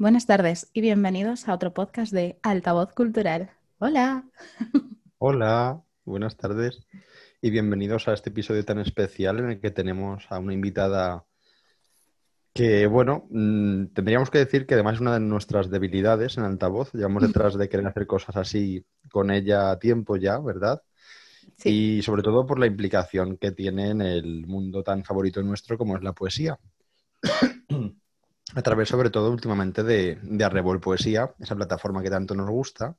Buenas tardes y bienvenidos a otro podcast de Altavoz Cultural. Hola. Hola, buenas tardes y bienvenidos a este episodio tan especial en el que tenemos a una invitada que, bueno, mm, tendríamos que decir que además es una de nuestras debilidades en altavoz. Llevamos detrás de querer hacer cosas así con ella a tiempo ya, ¿verdad? Y sobre todo por la implicación que tiene en el mundo tan favorito nuestro como es la poesía. A través sobre todo últimamente de, de Arrebol Poesía, esa plataforma que tanto nos gusta,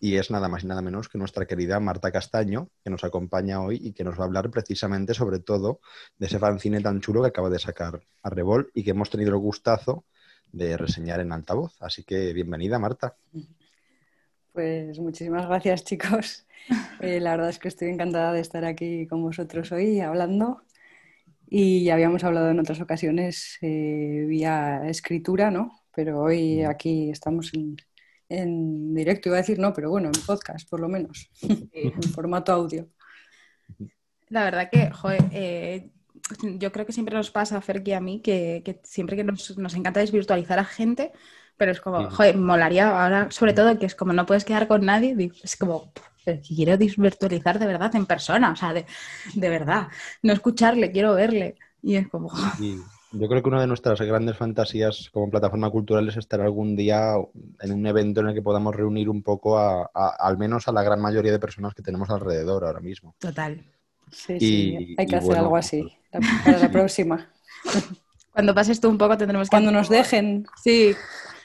y es nada más y nada menos que nuestra querida Marta Castaño, que nos acompaña hoy y que nos va a hablar precisamente sobre todo de ese fanzine tan chulo que acaba de sacar Arrebol y que hemos tenido el gustazo de reseñar en altavoz. Así que bienvenida, Marta. Pues muchísimas gracias, chicos. Eh, la verdad es que estoy encantada de estar aquí con vosotros hoy hablando y ya habíamos hablado en otras ocasiones eh, vía escritura, ¿no? Pero hoy aquí estamos en, directo, iba a decir no, pero bueno, en podcast por lo menos, en formato audio. La verdad que, joder, eh, yo creo que siempre nos pasa, a Fer y a mí, que, siempre que nos, nos, encanta desvirtualizar a gente, pero es como, joder, molaría ahora, sobre todo, que es como no puedes quedar con nadie, es como, quiero desvirtualizar de verdad en persona, o sea, de, verdad, no escucharle, quiero verle. Y es como... yo creo que una de nuestras grandes fantasías como plataforma cultural es estar algún día en un evento en el que podamos reunir un poco a, al menos a la gran mayoría de personas que tenemos alrededor ahora mismo. Total. Sí, sí, hay que hacer algo así para la próxima. Cuando pases tú un poco tendremos que... Cuando nos dejen. Sí,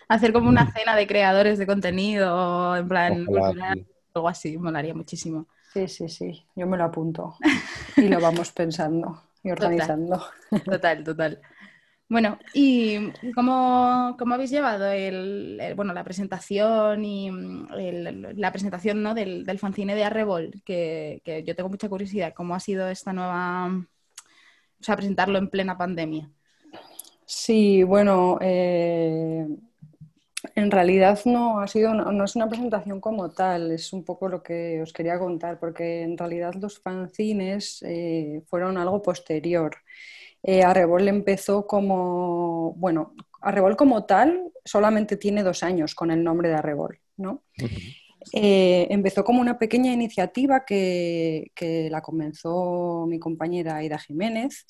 hacer como una cena de creadores de contenido, en plan algo así, molaría muchísimo. Sí, sí, sí, yo me lo apunto y lo vamos pensando y organizando. Total, total. Bueno, ¿y cómo, cómo habéis llevado el, bueno, la presentación y la presentación ¿no? del, del fanzine de Arrebol? Que, que, yo tengo mucha curiosidad. ¿Cómo ha sido esta nueva, o sea, presentarlo en plena pandemia? Sí, bueno, eh, en realidad no ha sido no es una presentación como tal, es un poco lo que os quería contar, porque en realidad los fanzines eh, fueron algo posterior. Eh, Arrebol empezó como, bueno, Arrebol como tal solamente tiene dos años con el nombre de Arrebol, ¿no? Eh, empezó como una pequeña iniciativa que, que la comenzó mi compañera Aida Jiménez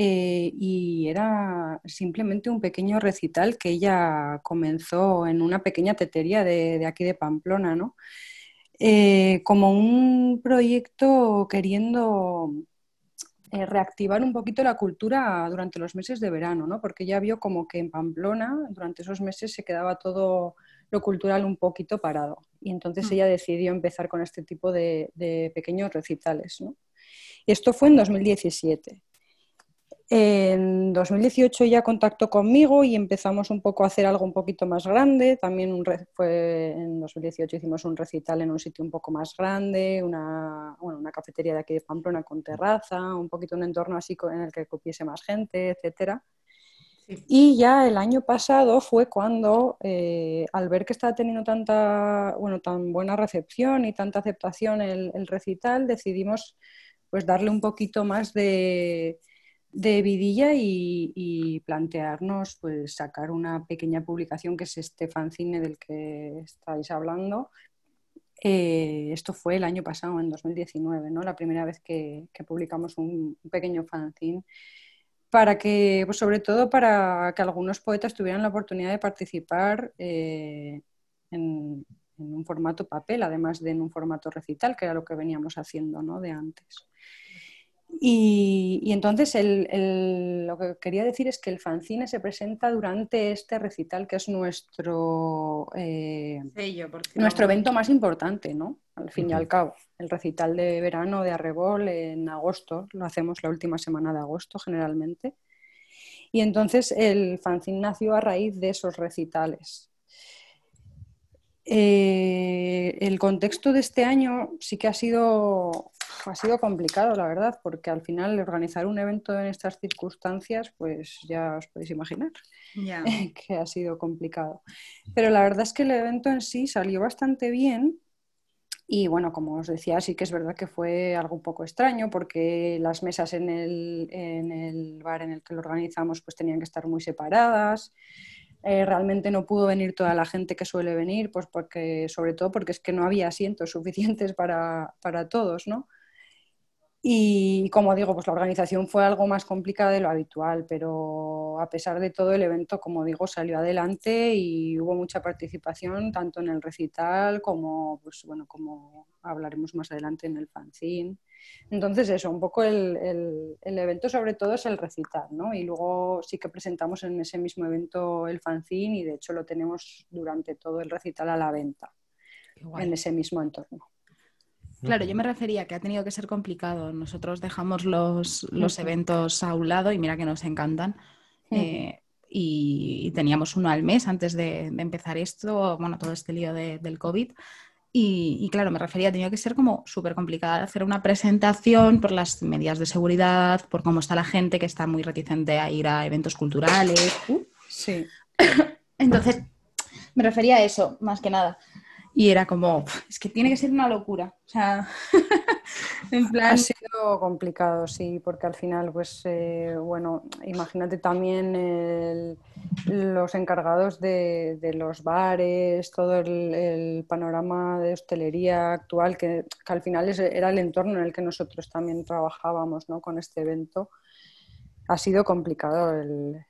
eh, y era simplemente un pequeño recital que ella comenzó en una pequeña tetería de, aquí de Pamplona, ¿no? Eh, como un proyecto queriendo eh, reactivar un poquito la cultura durante los meses de verano, ¿no? porque ya vio como que en Pamplona durante esos meses se quedaba todo lo cultural un poquito parado. Y entonces mm. ella decidió empezar con este tipo de, de pequeños recitales. ¿no? Y esto fue en 2017. En 2018 ya contactó conmigo y empezamos un poco a hacer algo un poquito más grande. También fue en 2018 hicimos un recital en un sitio un poco más grande, una, bueno, una cafetería de aquí de Pamplona con terraza, un poquito un entorno así en el que cupiese más gente, etcétera. Y ya el año pasado fue cuando, eh, al ver que estaba teniendo tanta, bueno, tan buena recepción y tanta aceptación el, el recital, decidimos pues darle un poquito más de, de vidilla y, plantearnos pues sacar una pequeña publicación que es este fanzine del que estáis hablando. Eh, esto fue el año pasado, en 2019, ¿no? la primera vez que, publicamos un, pequeño fanzine para que, pues sobre todo para que algunos poetas tuvieran la oportunidad de participar eh, en, un formato papel, además de en un formato recital, que era lo que veníamos haciendo ¿no? de antes. Y, entonces lo que quería decir es que el fanzine se presenta durante este recital, que es nuestro, eh, nuestro evento más importante, ¿no? Al fin y al cabo. El recital de verano de Arrebol en agosto, lo hacemos la última semana de agosto generalmente. Y entonces el fanzine nació a raíz de esos recitales. Eh, el contexto de este año sí que ha sido, ha sido complicado, la verdad, porque al final organizar un evento en estas circunstancias, pues ya os podéis imaginar que ha sido complicado. Pero la verdad es que el evento en sí salió bastante bien. Y bueno, como os decía, sí que es verdad que fue algo un poco extraño porque las mesas en el, en el bar en el que lo organizamos pues tenían que estar muy separadas. eh, realmente no pudo venir toda la gente que suele venir, pues porque, sobre todo porque es que no había asientos suficientes para, para todos, ¿no? Y como digo, pues la organización fue algo más complicada de lo habitual, pero a pesar de todo el evento, como digo, salió adelante y hubo mucha participación tanto en el recital como, pues bueno, como hablaremos más adelante en el fanzine. Entonces eso, un poco el, el, evento sobre todo es el recital, ¿no? Y luego sí que presentamos en ese mismo evento el fanzine y de hecho lo tenemos durante todo el recital a la venta en ese mismo entorno. Claro, yo me refería que ha tenido que ser complicado. Nosotros dejamos los, eventos a un lado y mira que nos encantan. Eh, y, teníamos uno al mes antes de, empezar esto, bueno, todo este lío del COVID. Y, claro, me refería, ha tenido que ser como súper complicado hacer una presentación por las medidas de seguridad, por cómo está la gente que está muy reticente a ir a eventos culturales. sí. Entonces, me refería a eso, más que nada. Y era como, es que tiene que ser una locura. O sea, en plan... Ha sido complicado, sí, porque al final, pues, eh, bueno, imagínate también los encargados de, los bares, todo el, panorama de hostelería actual, que, al final era el entorno en el que nosotros también trabajábamos, ¿no? Con este evento. Ha sido complicado el,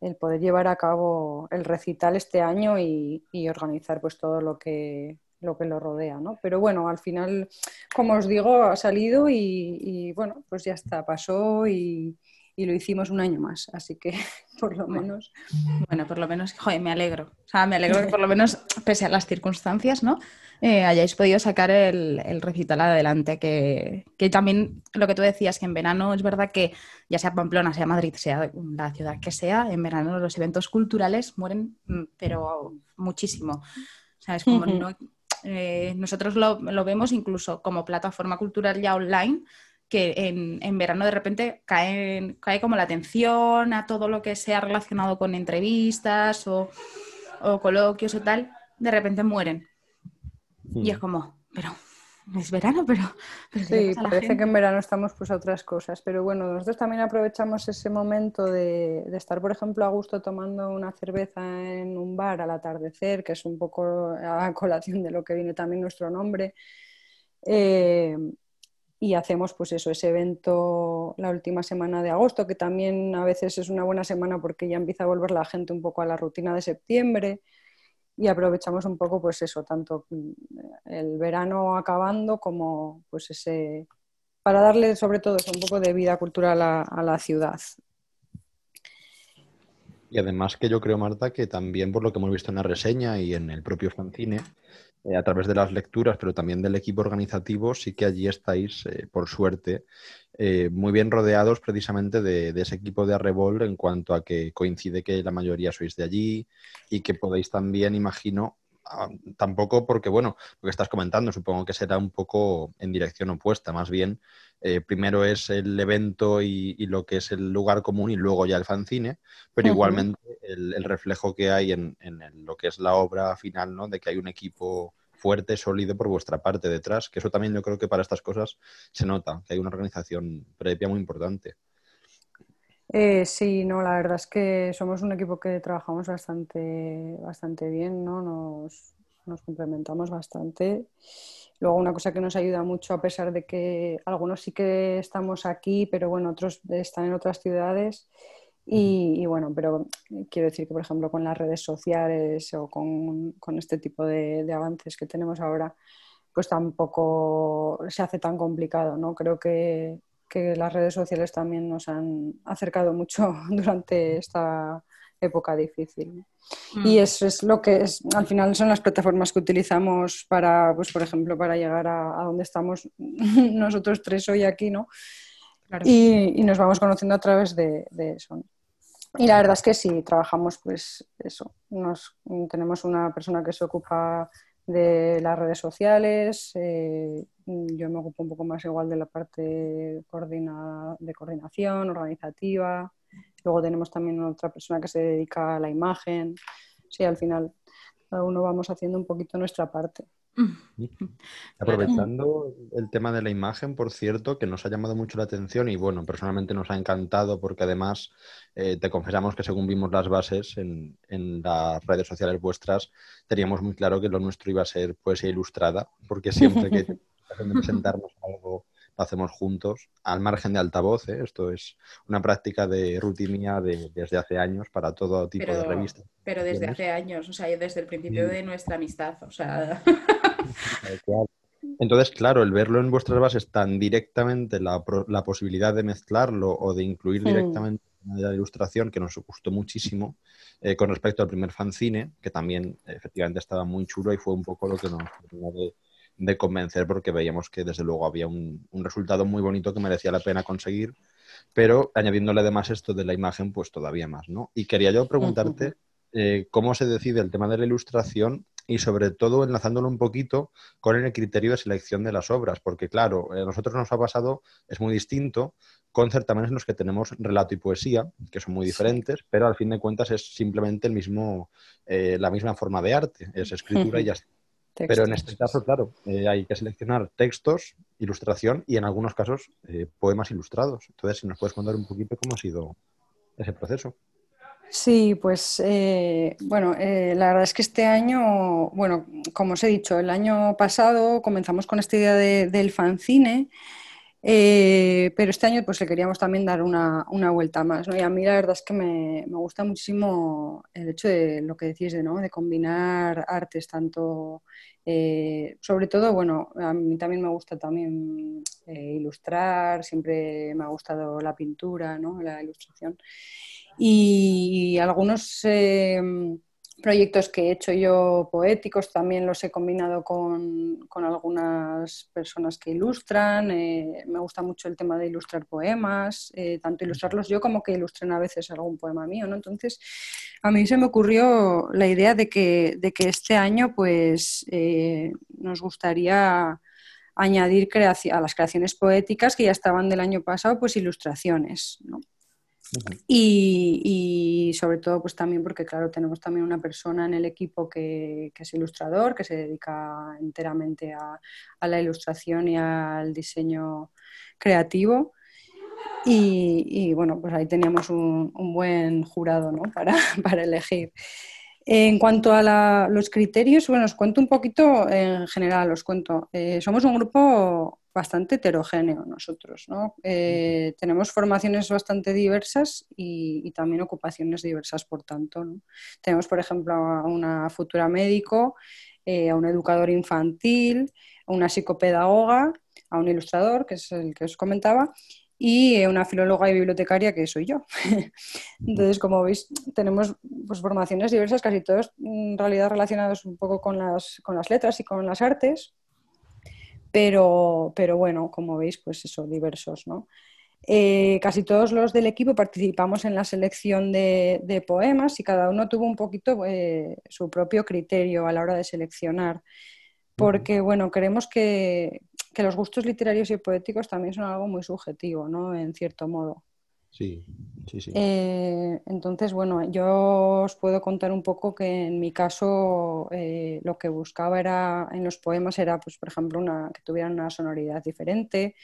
el poder llevar a cabo el recital este año y, organizar pues todo lo que lo que lo rodea, ¿no? Pero bueno, al final, como os digo, ha salido y, bueno, pues ya está, pasó y, y, lo hicimos un año más, así que por lo menos... Bueno, por lo menos, joder, me alegro. O sea, me alegro que por lo menos, pese a las circunstancias, ¿no? Eh, hayáis podido sacar el, recital adelante, que, también lo que tú decías, que en verano es verdad que ya sea Pamplona, sea Madrid, sea la ciudad que sea, en verano los eventos culturales mueren, mm, pero muchísimo. O sea, es como eh, nosotros lo, vemos incluso como plataforma cultural ya online, que en, verano de repente cae, cae como la atención a todo lo que sea relacionado con entrevistas o, o coloquios o tal, de repente mueren. Y es como, pero es verano, pero... sí, parece que en verano estamos pues a otras cosas, pero bueno, nosotros también aprovechamos ese momento de, estar, por ejemplo, a gusto tomando una cerveza en un bar al atardecer, que es un poco a colación de lo que viene también nuestro nombre. Eh, y hacemos pues eso, ese evento la última semana de agosto, que también a veces es una buena semana porque ya empieza a volver la gente un poco a la rutina de septiembre y aprovechamos un poco pues eso, tanto mm, el verano acabando como pues ese para darle sobre todo un poco de vida cultural a, la ciudad. Y además que yo creo, Marta, que también por lo que hemos visto en la reseña y en el propio fanzine, eh, a través de las lecturas, pero también del equipo organizativo, sí que allí estáis, eh, por suerte, eh, muy bien rodeados precisamente de, ese equipo de Arrebol en cuanto a que coincide que la mayoría sois de allí y que podéis también, imagino, tampoco porque, bueno, lo que estás comentando supongo que será un poco en dirección opuesta, más bien eh, primero es el evento y, lo que es el lugar común y luego ya el fanzine, pero igualmente el, reflejo que hay en, en, lo que es la obra final, ¿no? De que hay un equipo fuerte, sólido por vuestra parte detrás, que eso también yo creo que para estas cosas se nota, que hay una organización previa muy importante. Eh, sí, no, la verdad es que somos un equipo que trabajamos bastante, bastante bien, ¿no? Nos, nos complementamos bastante. Luego una cosa que nos ayuda mucho, a pesar de que algunos sí que estamos aquí, pero bueno, otros están en otras ciudades, y, bueno, pero quiero decir que, por ejemplo, con las redes sociales o con, este tipo de, avances que tenemos ahora, pues tampoco se hace tan complicado, ¿no? Creo que, las redes sociales también nos han acercado mucho durante esta época difícil. Mm. Y eso es lo que es, al final son las plataformas que utilizamos para, pues por ejemplo, para llegar a, donde estamos nosotros tres hoy aquí, ¿no? Y, nos vamos conociendo a través de, de eso. Y la verdad es que sí, trabajamos pues eso. Nos, tenemos una persona que se ocupa de las redes sociales, eh, yo me ocupo un poco más igual de la parte de coordinación, organizativa. Luego tenemos también otra persona que se dedica a la imagen. Sí, al final cada uno vamos haciendo un poquito nuestra parte. Aprovechando el tema de la imagen, por cierto, que nos ha llamado mucho la atención y bueno, personalmente nos ha encantado porque además eh, te confesamos que según vimos las bases en, las redes sociales vuestras, teníamos muy claro que lo nuestro iba a ser poesía ilustrada, porque siempre que presentarnos algo hacemos juntos, al margen de altavoz. ¿eh? Esto es una práctica de rutina de, desde hace años para todo tipo de revistas. Pero desde hace años, o sea, desde el principio de nuestra amistad, o sea... Entonces, claro, el verlo en vuestras bases tan directamente, la, posibilidad de mezclarlo o de incluir directamente la ilustración, que nos gustó muchísimo, eh, con respecto al primer fanzine, que también efectivamente estaba muy chulo y fue un poco lo que nos de, de convencer porque veíamos que desde luego había un, resultado muy bonito que merecía la pena conseguir, pero añadiéndole además esto de la imagen, pues todavía más, ¿no? Y quería yo preguntarte eh, cómo se decide el tema de la ilustración y sobre todo enlazándolo un poquito con el criterio de selección de las obras, porque claro, a nosotros nos ha pasado, es muy distinto, con certámenes en los que tenemos relato y poesía, que son muy diferentes, pero al fin de cuentas es simplemente el mismo, eh, la misma forma de arte, es escritura y ya está. Pero en este caso, claro, eh, hay que seleccionar textos, ilustración y en algunos casos eh, poemas ilustrados. Entonces, si nos puedes contar un poquito cómo ha sido ese proceso. Sí, pues eh, bueno, la verdad es que este año, bueno, como os he dicho, el año pasado comenzamos con esta idea del fanzine. pero este año pues le queríamos también dar una, vuelta más, ¿no? Y a mí la verdad es que me, me, gusta muchísimo el hecho de lo que decís de, ¿no? de combinar artes, tanto eh, sobre todo, bueno, a mí también me gusta también eh, ilustrar, siempre me ha gustado la pintura, ¿no? la ilustración. Y, algunos eh, proyectos que he hecho yo poéticos también los he combinado con, con algunas personas que ilustran. me gusta mucho el tema de ilustrar poemas, tanto ilustrarlos yo como que ilustren a veces algún poema mío. ¿no? Entonces, a mí se me ocurrió la idea de que, de que este año pues, eh, nos gustaría añadir a las creaciones poéticas que ya estaban del año pasado, pues ilustraciones. Y, sobre todo, pues también porque, claro, tenemos también una persona en el equipo que, es ilustrador, que se dedica enteramente a, la ilustración y al diseño creativo. Y, bueno, pues ahí teníamos un, buen jurado ¿no? para, para, elegir. En cuanto a los criterios, bueno, os cuento un poquito en general, os cuento. Eh, somos un grupo bastante heterogéneo nosotros, ¿no? Eh, tenemos formaciones bastante diversas y, también ocupaciones diversas, por tanto. ¿no? Tenemos, por ejemplo, a una futura médico, eh, a un educador infantil, a una psicopedagoga, a un ilustrador, que es el que os comentaba, y una filóloga y bibliotecaria que soy yo. Entonces, como veis, tenemos pues, formaciones diversas, casi todas en realidad relacionadas un poco con las, con las letras y con las artes, pero, pero bueno, como veis, pues eso, diversos, ¿no? Eh, casi todos los del equipo participamos en la selección de, poemas y cada uno tuvo un poquito eh, su propio criterio a la hora de seleccionar, porque bueno, creemos que, que los gustos literarios y poéticos también son algo muy subjetivo, ¿no? En cierto modo. Sí, sí, sí. Eh, entonces, bueno, yo os puedo contar un poco que en mi caso eh, lo que buscaba era en los poemas era, pues, por ejemplo, una, que tuvieran una sonoridad diferente,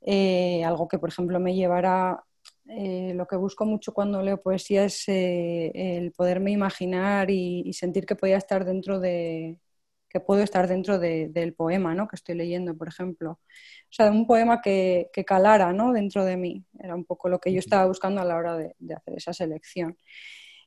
eh, algo que, por ejemplo, me llevara lo que busco mucho cuando leo poesía es el poderme imaginar y, sentir que podía estar dentro de, que puedo estar dentro del poema ¿no? que estoy leyendo, por ejemplo. O sea, un poema que, calara ¿no? dentro de mí. Era un poco lo que yo estaba buscando a la hora de, hacer esa selección.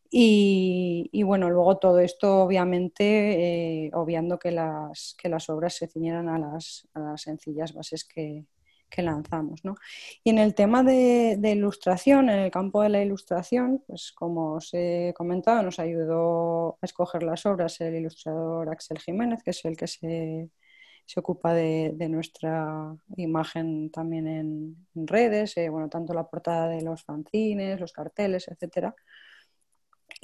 Y, bueno, luego todo esto, obviamente, eh, obviando que las, que las obras se ciñeran a las, a las sencillas bases que, que lanzamos. ¿no? Y en el tema de, ilustración, en el campo de la ilustración, pues como os he comentado, nos ayudó a escoger las obras el ilustrador Axel Jiménez, que es el que se, ocupa de, nuestra imagen también en, redes, eh, bueno, tanto la portada de los fanzines, los carteles, etcétera.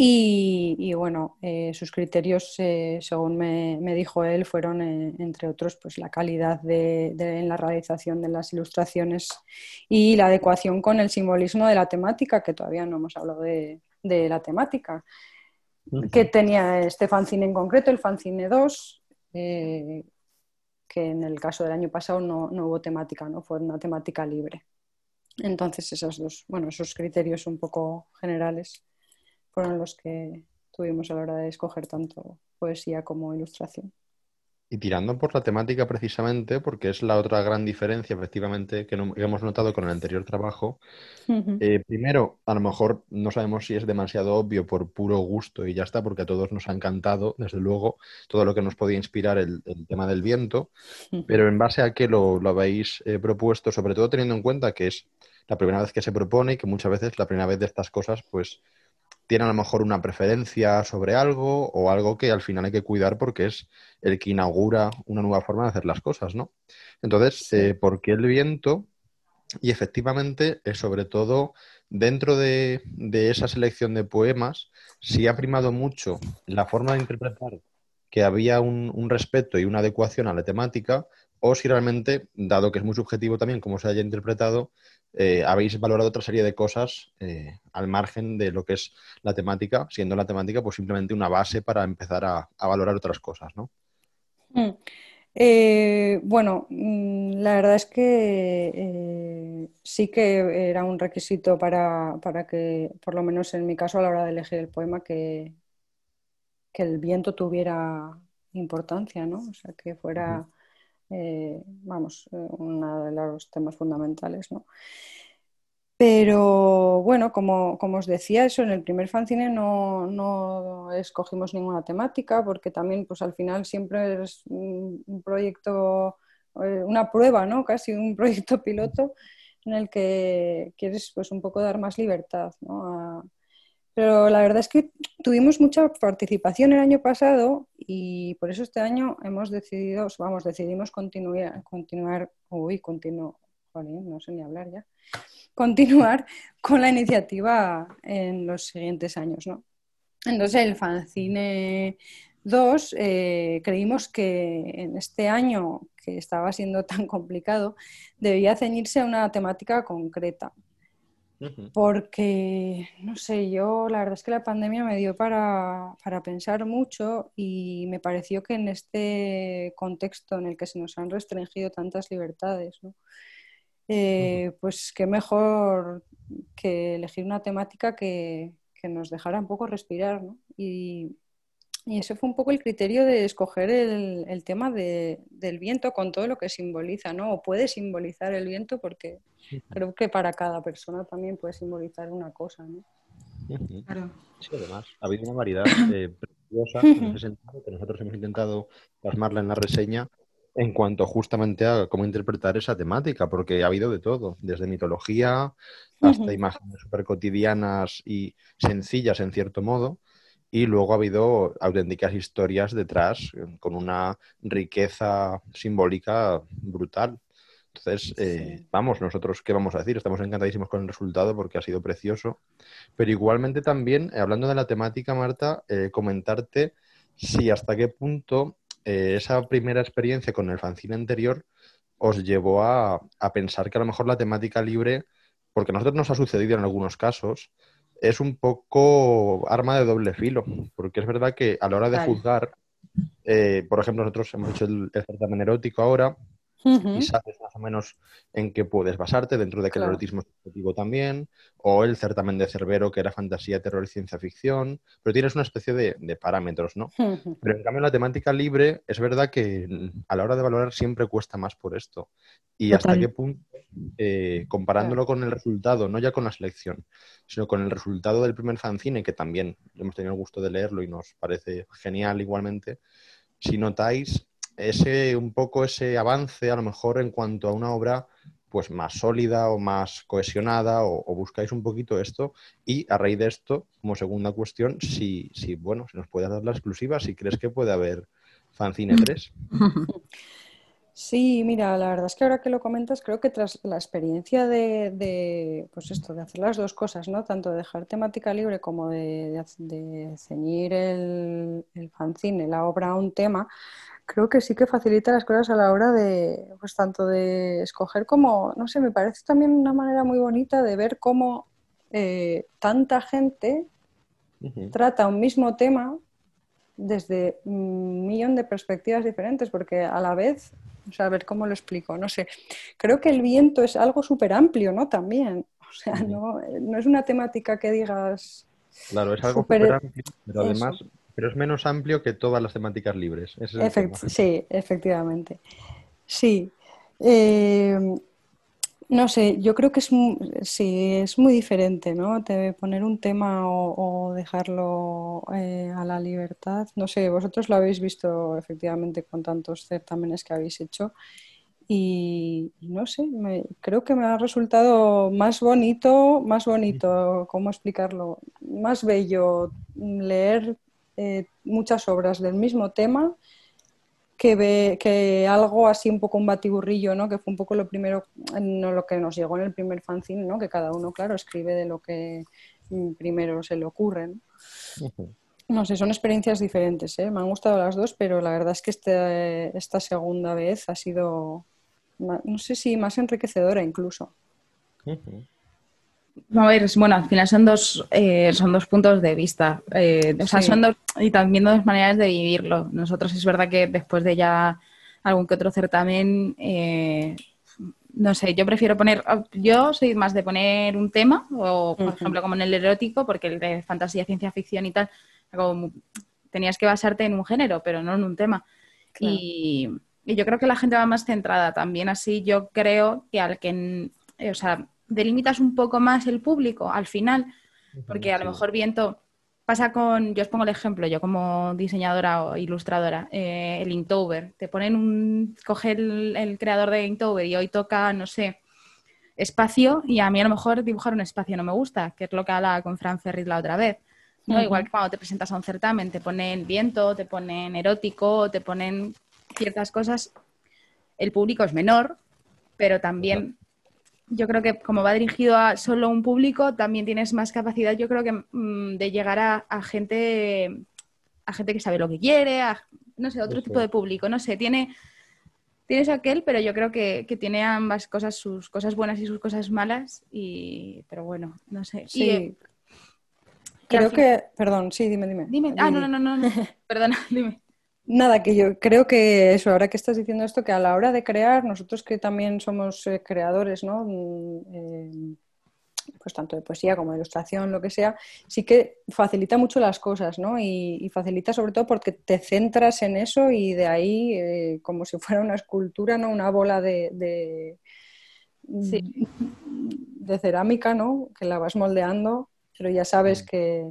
Y, bueno, eh, sus criterios, eh, según me, dijo él, fueron, eh, entre otros, pues la calidad de, en la realización de las ilustraciones y la adecuación con el simbolismo de la temática, que todavía no hemos hablado de, la temática, que tenía este fanzine en concreto, el fanzine 2, eh, que en el caso del año pasado no, hubo temática, no fue una temática libre. Entonces esos dos, bueno, esos criterios un poco generales fueron los que tuvimos a la hora de escoger tanto poesía como ilustración. Y tirando por la temática precisamente, porque es la otra gran diferencia efectivamente que, hemos notado con el anterior trabajo. Eh, primero, a lo mejor no sabemos si es demasiado obvio por puro gusto y ya está, porque a todos nos ha encantado, desde luego, todo lo que nos podía inspirar el, tema del viento, pero en base a qué lo, habéis eh, propuesto, sobre todo teniendo en cuenta que es la primera vez que se propone y que muchas veces la primera vez de estas cosas, pues tiene a lo mejor una preferencia sobre algo o algo que al final hay que cuidar porque es el que inaugura una nueva forma de hacer las cosas, ¿no? Entonces, eh, ¿por qué el viento? Y efectivamente, eh, sobre todo dentro de, esa selección de poemas, sí ha primado mucho la forma de interpretar que había un, respeto y una adecuación a la temática, o si realmente, dado que es muy subjetivo también cómo se haya interpretado, eh, habéis valorado otra serie de cosas eh, al margen de lo que es la temática, siendo la temática pues simplemente una base para empezar a, valorar otras cosas, ¿no? Mm. Eh, bueno, mm, la verdad es que sí que era un requisito para, para, que, por lo menos en mi caso, a la hora de elegir el poema, que, que el viento tuviera importancia, ¿no? O sea, que fuera eh, vamos, eh, uno de los temas fundamentales, ¿no? Pero bueno, como, os decía, eso en el primer fanzine no, no, escogimos ninguna temática porque también pues al final siempre es un, proyecto, eh, una prueba, ¿no? Casi un proyecto piloto en el que quieres pues un poco dar más libertad ¿no? Pero la verdad es que tuvimos mucha participación el año pasado y por eso este año hemos decidido, vamos, decidimos continuar, continuar, uy, continuo, no sé ni hablar ya, continuar con la iniciativa en los siguientes años, ¿no? Entonces el fanzine 2 eh, creímos que en este año que estaba siendo tan complicado debía ceñirse a una temática concreta porque, no sé, yo la verdad es que la pandemia me dio para, pensar mucho y me pareció que en este contexto en el que se nos han restringido tantas libertades, eh, pues qué mejor que elegir una temática que, nos dejara un poco respirar. ¿no? Y, y ese fue un poco el criterio de escoger el, tema del viento con todo lo que simboliza, ¿no? O puede simbolizar el viento porque creo que para cada persona también puede simbolizar una cosa, ¿no? Claro. Sí, además, ha habido una variedad eh, preciosa en ese sentido que nosotros hemos intentado plasmarla en la reseña en cuanto justamente a cómo interpretar esa temática, porque ha habido de todo, desde mitología hasta imágenes súper cotidianas y sencillas en cierto modo, y luego ha habido auténticas historias detrás eh, con una riqueza simbólica brutal. Entonces, eh, vamos, nosotros, ¿qué vamos a decir? Estamos encantadísimos con el resultado porque ha sido precioso. Pero igualmente también, eh, hablando de la temática, Marta, comentarte si hasta qué punto esa primera experiencia con el fanzine anterior os llevó a, a pensar que a lo mejor la temática libre, porque a nosotros nos ha sucedido en algunos casos, es un poco arma de doble filo, porque es verdad que a la hora de juzgar, eh, por ejemplo, nosotros hemos hecho el, certamen erótico ahora y sabes más o menos en qué puedes basarte, dentro de que el erotismo es objetivo también, o el certamen de Cerbero, que era fantasía, terror y ciencia ficción, pero tienes una especie de, parámetros, ¿no? Pero en cambio la temática libre es verdad que a la hora de valorar siempre cuesta más por esto. Y hasta qué punto, eh, comparándolo con el resultado, no ya con la selección, sino con el resultado del primer fanzine, que también hemos tenido el gusto de leerlo y nos parece genial igualmente, si notáis ese un poco ese avance a lo mejor en cuanto a una obra pues más sólida o más cohesionada o, buscáis un poquito esto y a raíz de esto como segunda cuestión si, si bueno si nos puedes dar la exclusiva si crees que puede haber fanzine 3 Sí, mira, la verdad es que ahora que lo comentas, creo que tras la experiencia de, pues esto, de hacer las dos cosas, ¿no? Tanto de dejar temática libre como de, ceñir el, el fanzine, la obra a un tema, creo que sí que facilita las cosas a la hora de, pues tanto de escoger como, no sé, me parece también una manera muy bonita de ver cómo eh, tanta gente trata un mismo tema desde un millón de perspectivas diferentes, porque a la vez, o sea, a ver cómo lo explico, no sé, creo que el viento es algo súper amplio, ¿no? También, o sea, no, es una temática que digas... Claro, es algo súper amplio, pero además, pero es menos amplio que todas las temáticas libres. sí, efectivamente. Sí. Eh, no sé, yo creo que es, sí, es muy diferente, ¿no? Te poner un tema o, dejarlo eh, a la libertad. No sé, vosotros lo habéis visto efectivamente con tantos certámenes que habéis hecho y, no sé, creo que me ha resultado más bonito, más bonito, ¿cómo explicarlo? Más bello leer eh, muchas obras del mismo tema que, ve, que algo así un poco un batiburrillo, ¿no? que fue un poco lo primero, no lo que nos llegó en el primer fanzine, ¿no? que cada uno, claro, escribe de lo que mm, primero se le ocurre. ¿no? sé, son experiencias diferentes, ¿eh? me han gustado las dos, pero la verdad es que este, esta segunda vez ha sido, no sé si más enriquecedora incluso. A ver, bueno, al final son dos, eh, son dos puntos de vista. Eh, o sea, son dos, y también dos maneras de vivirlo. Nosotros es verdad que después de ya algún que otro certamen, eh, no sé, yo prefiero poner, yo soy más de poner un tema, o por ejemplo como en el erótico, porque el de fantasía, ciencia ficción y tal, tenías que basarte en un género, pero no en un tema. Y, y, yo creo que la gente va más centrada también así. Yo creo que al que, o sea, delimitas un poco más el público al final, porque a lo mejor viento pasa con, yo os pongo el ejemplo, yo como diseñadora o ilustradora, eh, el Inktober, te ponen un, coge el, creador de Inktober y hoy toca, no sé, espacio y a mí a lo mejor dibujar un espacio no me gusta, que es lo que habla con Fran Ferris la otra vez. ¿no? Igual que cuando te presentas a un certamen, te ponen viento, te ponen erótico, te ponen ciertas cosas, el público es menor, pero también yo creo que como va dirigido a solo un público, también tienes más capacidad, yo creo que mm, de llegar a, gente a gente que sabe lo que quiere, a, no sé, otro tipo de público, no sé, tiene tienes aquel, pero yo creo que, tiene ambas cosas, sus cosas buenas y sus cosas malas, y pero bueno, no sé. Sí. Eh, creo que, perdón, sí, dime, dime. Dime, ah, no, no, no, no, perdona, dime. Nada, que yo creo que eso, ahora que estás diciendo esto, que a la hora de crear, nosotros que también somos eh, creadores, ¿no? Mm, eh, pues tanto de poesía como de ilustración, lo que sea, sí que facilita mucho las cosas, ¿no? Y, facilita sobre todo porque te centras en eso y de ahí, eh, como si fuera una escultura, ¿no? Una bola de, de, de, cerámica, ¿no? Que la vas moldeando, pero ya sabes mm. que,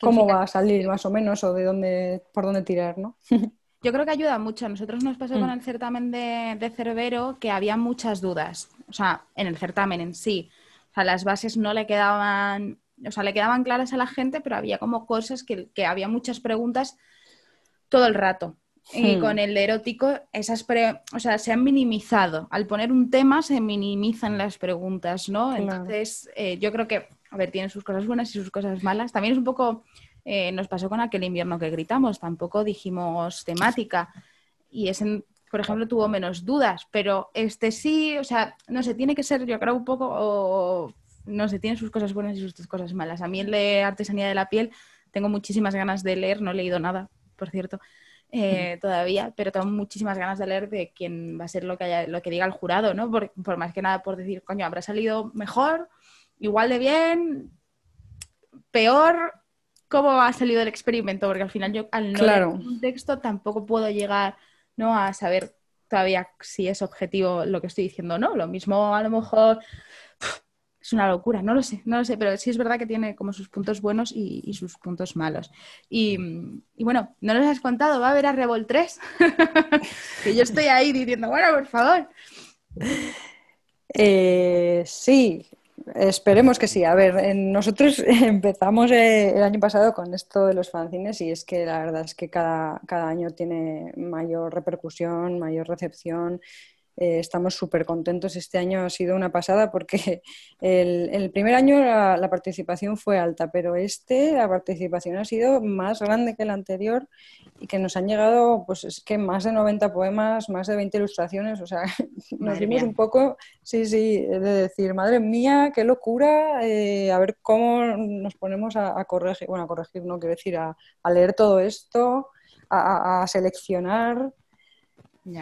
cómo va a salir más o menos o de dónde, por dónde tirar, ¿no? Yo creo que ayuda mucho. A nosotros nos pasó con mm. el certamen de, de Cerbero que había muchas dudas, o sea, en el certamen en sí. O sea, las bases no le quedaban, o sea, le quedaban claras a la gente, pero había como cosas que, había muchas preguntas todo el rato. Y hmm. con el erótico, esas o sea, se han minimizado. Al poner un tema, se minimizan las preguntas, ¿no? Entonces, eh, yo creo que a ver, tiene sus cosas buenas y sus cosas malas. También es un poco, eh, nos pasó con aquel invierno que gritamos, tampoco dijimos temática. Y ese, por ejemplo, tuvo menos dudas, pero este sí, o sea, no sé, tiene que ser, yo creo, un poco, no sé, tiene sus cosas buenas y sus cosas malas. A mí el de artesanía de la piel tengo muchísimas ganas de leer, no he leído nada, por cierto. Eh, todavía, pero tengo muchísimas ganas de leer de quién va a ser lo que, haya, lo que diga el jurado, ¿no? Por, por, más que nada por decir, coño, habrá salido mejor igual de bien, peor, cómo ha salido el experimento, porque al final yo al no leer un texto tampoco puedo llegar ¿no? a saber todavía si es objetivo lo que estoy diciendo o no. Lo mismo a lo mejor es una locura, no lo sé, no lo sé, pero sí es verdad que tiene como sus puntos buenos y, sus puntos malos. Y, bueno, no nos has contado, ¿va a haber a Revol 3? que yo estoy ahí diciendo, bueno, por favor. Eh, sí, Esperemos que sí. A ver, nosotros empezamos eh, el año pasado con esto de los fanzines y es que la verdad es que cada, cada año tiene mayor repercusión, mayor recepción eh, estamos súper contentos. Este año ha sido una pasada porque el, primer año la, participación fue alta, pero este la participación ha sido más grande que el anterior y que nos han llegado, pues es que más de 90 poemas, más de 20 ilustraciones, o sea, nos dimos un poco, sí, sí, de decir, madre mía, qué locura, eh, a ver cómo nos ponemos a, corregir, bueno, a corregir no quiero decir, a, leer todo esto. a, seleccionar.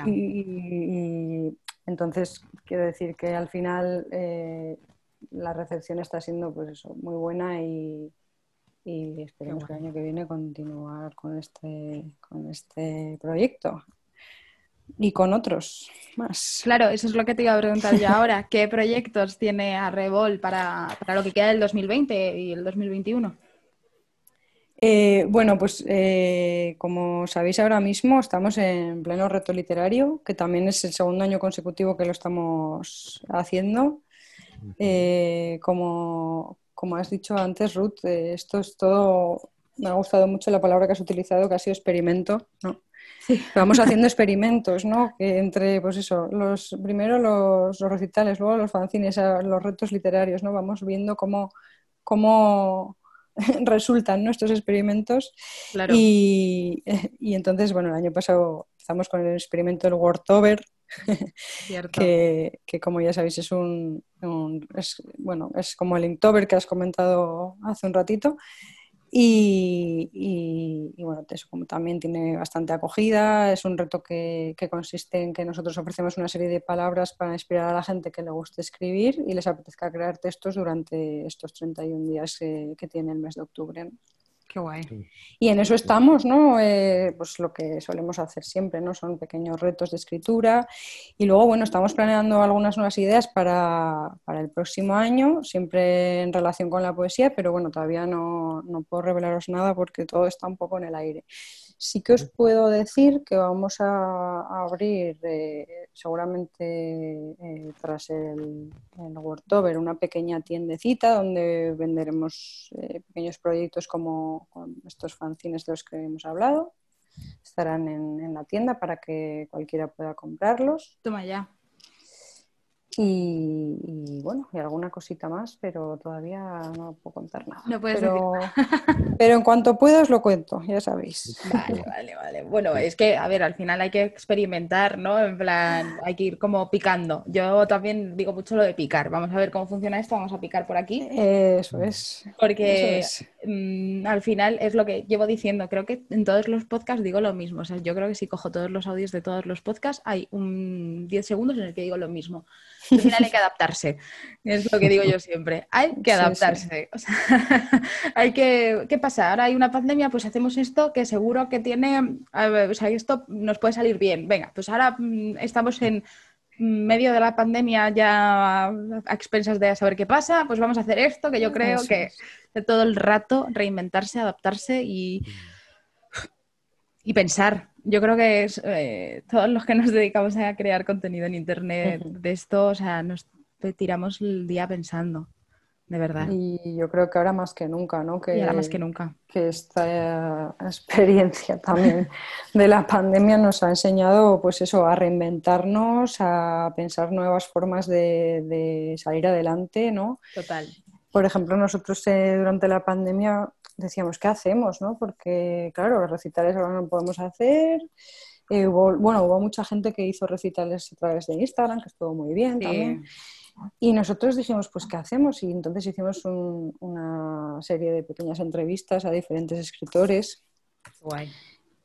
Y, entonces quiero decir que al final eh, la recepción está siendo pues eso, muy buena y, y esperemos que el año que viene continuar con este, con este proyecto y con otros más. Claro, eso es lo que te iba a preguntar yo ahora. ¿Qué proyectos tiene Arrebol para, para lo que queda del 2020 y el 2021? Eh, bueno, pues eh, como sabéis ahora mismo estamos en pleno reto literario, que también es el segundo año consecutivo que lo estamos haciendo. Eh, como, como, has dicho antes, Ruth, esto es todo, me ha gustado mucho la palabra que has utilizado, que ha sido experimento, ¿no? Vamos haciendo experimentos, ¿no? Que entre, pues eso, los, primero los, recitales, luego los fanzines, los retos literarios, ¿no? Vamos viendo cómo, cómo resultan nuestros experimentos. Y, entonces, bueno, el año pasado empezamos con el experimento del Wordtober, que, que, como ya sabéis es un, es, bueno, es como el Inktober que has comentado hace un ratito. Y, bueno, eso como también tiene bastante acogida, es un reto que, consiste en que nosotros ofrecemos una serie de palabras para inspirar a la gente que le guste escribir y les apetezca crear textos durante estos 31 días que, que tiene el mes de octubre. Qué guay. Y en eso estamos, ¿no? Eh, pues lo que solemos hacer siempre, ¿no? Son pequeños retos de escritura. Y luego, bueno, estamos planeando algunas nuevas ideas para, para el próximo año, siempre en relación con la poesía, pero bueno, todavía no, no puedo revelaros nada porque todo está un poco en el aire. Sí que os puedo decir que vamos a, abrir eh, seguramente eh, tras el, el Wortover una pequeña tiendecita donde venderemos eh, pequeños proyectos como estos fanzines de los que hemos hablado. Estarán en, en la tienda para que cualquiera pueda comprarlos. Toma ya. Y, bueno, y alguna cosita más, pero todavía no puedo contar nada. No puedes pero, pero en cuanto pueda os lo cuento, ya sabéis. Vale, vale, vale. Bueno, es que, a ver, al final hay que experimentar, ¿no? En plan, hay que ir como picando. Yo también digo mucho lo de picar. Vamos a ver cómo funciona esto, vamos a picar por aquí. Eso es. Porque mm, al final es lo que llevo diciendo. Creo que en todos los podcasts digo lo mismo. O sea, yo creo que si cojo todos los audios de todos los podcasts, hay un 10 segundos en el que digo lo mismo. Al final hay que adaptarse. Es lo que digo yo siempre. Hay que adaptarse. hay que. ¿Qué pasa? Ahora hay una pandemia, pues hacemos esto que seguro que tiene. o sea, esto nos puede salir bien. Venga, pues ahora mm, estamos en medio de la pandemia ya a expensas de saber qué pasa, pues vamos a hacer esto, que yo creo que de todo el rato reinventarse, adaptarse y, y pensar. Yo creo que es, eh, todos los que nos dedicamos a crear contenido en Internet de esto, o sea, nos tiramos el día pensando, de verdad. Y yo creo que ahora más que nunca, ¿no? Que, ahora más que nunca. Que esta experiencia también de la pandemia nos ha enseñado, pues eso, a reinventarnos, a pensar nuevas formas de, salir adelante, ¿no? Total. Por ejemplo, nosotros eh, durante la pandemia decíamos, ¿qué hacemos? ¿no? Porque, claro, los recitales ahora no podemos hacer. Eh, bueno, hubo mucha gente que hizo recitales a través de Instagram, que estuvo muy bien también. Y nosotros dijimos, pues, ¿qué hacemos? Y entonces hicimos una serie de pequeñas entrevistas a diferentes escritores. Guay.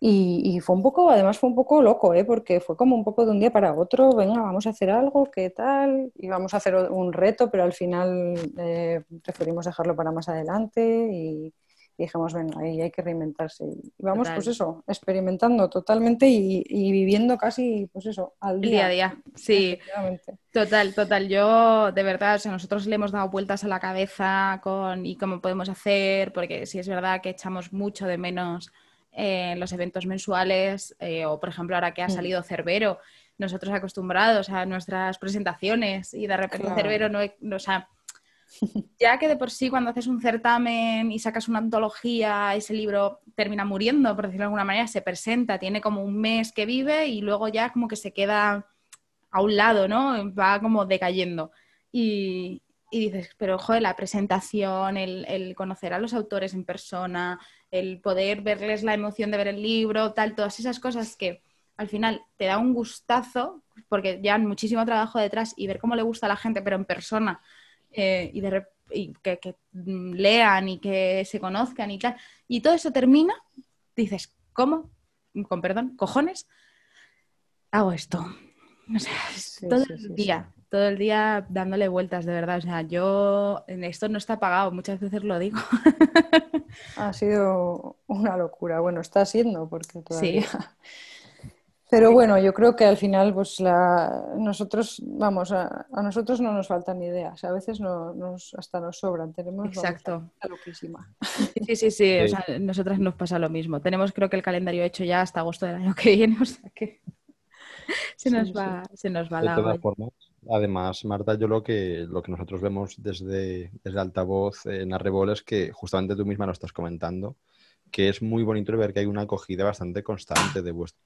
Y, fue un poco, además fue un poco loco, ¿eh? porque fue como un poco de un día para otro, venga, vamos a hacer algo, ¿qué tal? Y vamos a hacer un reto, pero al final eh, preferimos dejarlo para más adelante y, y dijimos, venga, ahí hay que reinventarse. Y vamos, pues eso, experimentando totalmente y, viviendo casi, pues eso, al día. Día a día, sí. Total, total. Yo, de verdad, o sea, nosotros le hemos dado vueltas a la cabeza con y cómo podemos hacer, porque sí es verdad que echamos mucho de menos eh, los eventos mensuales, eh, o por ejemplo, ahora que ha mm. salido Cerbero, nosotros acostumbrados a nuestras presentaciones y de repente Cerbero no, no o sea, ya que de por sí cuando haces un certamen y sacas una antología, ese libro termina muriendo, por decirlo de alguna manera, se presenta, tiene como un mes que vive y luego ya como que se queda a un lado, ¿no? Va como decayendo. Y, dices, pero joder, la presentación, el, conocer a los autores en persona, el poder verles la emoción de ver el libro, tal, todas esas cosas que al final te da un gustazo, porque ya muchísimo trabajo detrás y ver cómo le gusta a la gente, pero en persona, eh, y, de, que, lean y que se conozcan y tal, y todo eso termina, dices, ¿cómo? con perdón, cojones, hago esto. O sea, todo el día, todo el día dándole vueltas, de verdad. O sea, yo, esto no está pagado, muchas veces lo digo. ha sido una locura. Bueno, está siendo, porque todavía... Sí. Pero bueno, yo creo que al final, pues la, nosotros, vamos, a, nosotros no nos faltan ideas, a veces no, nos, hasta nos sobran, tenemos Exacto. loquísima. Sí, sí, sí, O sea, nosotras nos pasa lo mismo. Tenemos creo que el calendario hecho ya hasta agosto del año que viene, o sea que se nos va, se nos va la. De todas formas, además, Marta, yo lo que, lo que nosotros vemos desde, desde altavoz en Arrebol es que justamente tú misma lo estás comentando, que es muy bonito ver que hay una acogida bastante constante de vuestra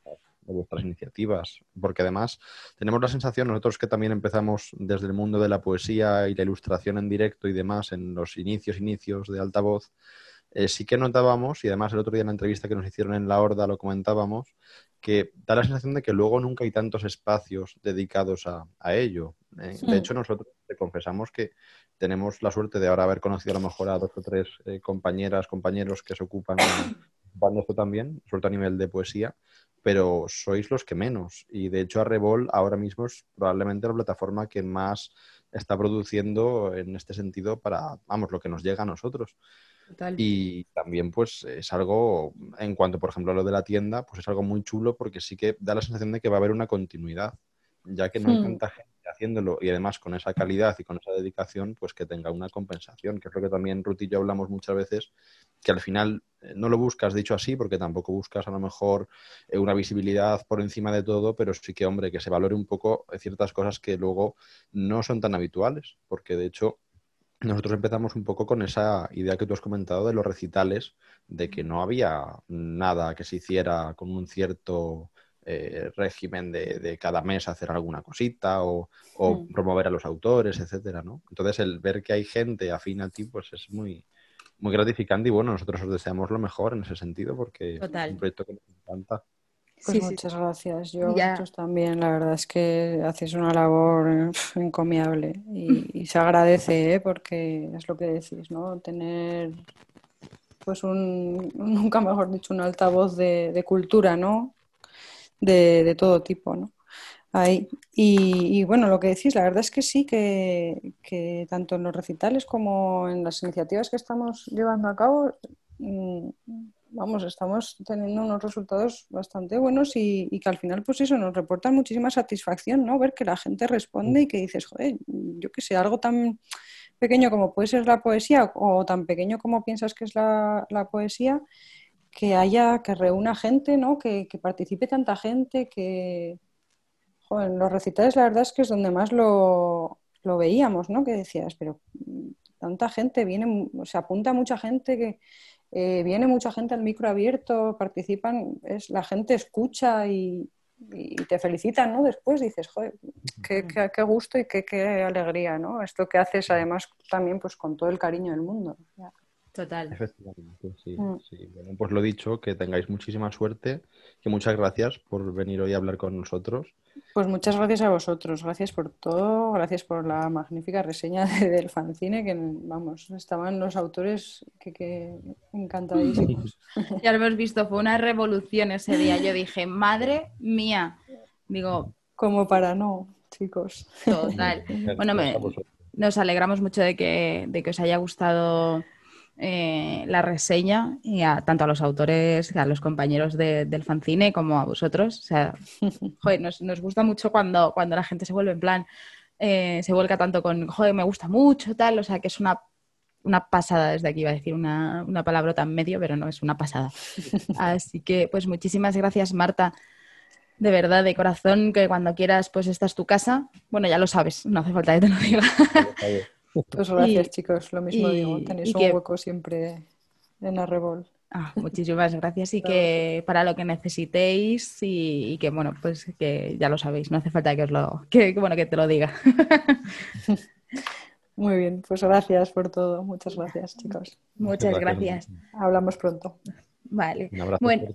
de vuestras iniciativas, porque además tenemos la sensación, nosotros que también empezamos desde el mundo de la poesía y la ilustración en directo y demás, en los inicios, inicios de altavoz, eh, sí que notábamos, y además el otro día en la entrevista que nos hicieron en La Horda lo comentábamos, que da la sensación de que luego nunca hay tantos espacios dedicados a, ello. Eh, de hecho, nosotros te confesamos que tenemos la suerte de ahora haber conocido a lo mejor a dos o tres eh, compañeras, compañeros que se ocupan de esto también, todo a nivel de poesía, pero sois los que menos. Y de hecho, Arrebol ahora mismo es probablemente la plataforma que más está produciendo en este sentido para, vamos, lo que nos llega a nosotros. Y también, pues, es algo, en cuanto, por ejemplo, a lo de la tienda, pues es algo muy chulo porque sí que da la sensación de que va a haber una continuidad, ya que no hay hmm. tanta gente haciéndolo y además con esa calidad y con esa dedicación, pues que tenga una compensación, que es lo que también Ruth y yo hablamos muchas veces, que al final eh, no lo buscas dicho así, porque tampoco buscas a lo mejor eh, una visibilidad por encima de todo, pero sí que, hombre, que se valore un poco ciertas cosas que luego no son tan habituales, porque de hecho nosotros empezamos un poco con esa idea que tú has comentado de los recitales, de que no había nada que se hiciera con un cierto eh, régimen de, cada mes hacer alguna cosita o, mm. promover a los autores, etcétera, ¿no? Entonces el ver que hay gente afín a ti, pues es muy, muy gratificante y bueno, nosotros os deseamos lo mejor en ese sentido porque es un proyecto que nos encanta. Pues muchas gracias. Yo también, la verdad es que haces una labor encomiable y, se agradece, ¿eh? porque es lo que decís, ¿no? Tener, pues un, nunca mejor dicho, un altavoz de, de cultura, ¿no? De, todo tipo, ¿no? Ahí. Y, bueno, lo que decís, la verdad es que sí, que, tanto en los recitales como en las iniciativas que estamos llevando a cabo, mm, vamos, estamos teniendo unos resultados bastante buenos y, que al final, pues eso, nos reporta muchísima satisfacción, ¿no? Ver que la gente responde y que dices, joder, yo que sé, algo tan pequeño como puede ser la poesía o tan pequeño como piensas que es la poesía, que haya, que reúna gente, ¿no? Que, participe tanta gente, que joder, los recitales la verdad es que es donde más lo, veíamos, ¿no? Que decías, pero tanta gente, viene, se apunta mucha gente que eh, viene mucha gente al micro abierto, participan, es, la gente escucha y, te felicitan, ¿no? Después dices, joder, qué, qué, gusto y qué, qué, alegría, ¿no? Esto que haces además también pues con todo el cariño del mundo. Total. Efectivamente, sí, mm. sí. Bueno, pues lo dicho, que tengáis muchísima suerte, que muchas gracias por venir hoy a hablar con nosotros. Pues muchas gracias a vosotros, gracias por todo, gracias por la magnífica reseña del fanzine, que vamos, estaban los autores que, que encantadísimos. Ya lo hemos visto, fue una revolución ese día. Yo dije, madre mía, digo... Como para no, chicos. Total. Bueno, nos alegramos mucho de que, de que os haya gustado eh, la reseña y a, tanto a los autores, a los compañeros del fanzine como a vosotros. O sea, nos, gusta mucho cuando, cuando la gente se vuelve en plan, eh, se vuelca tanto con, joder, me gusta mucho, tal, o sea, que es una, una pasada desde aquí, iba a decir una, una palabra tan medio, pero no, es una pasada. Así que, pues muchísimas gracias, Marta. De verdad, de corazón, que cuando quieras, pues esta es tu casa. Bueno, ya lo sabes, no hace falta que te lo diga. Pues gracias, chicos. Lo mismo digo, tenéis un hueco siempre en la Revol. Ah, muchísimas gracias y que para lo que necesitéis y, que bueno, pues que ya lo sabéis, no hace falta que os lo, que, bueno, que te lo diga. Muy bien, pues gracias por todo. Muchas gracias, chicos. Muchas gracias. Hablamos pronto. Vale. bueno,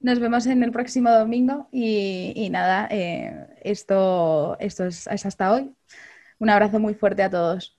nos vemos en el próximo domingo y, nada, eh, esto, esto es hasta hoy. Un abrazo muy fuerte a todos.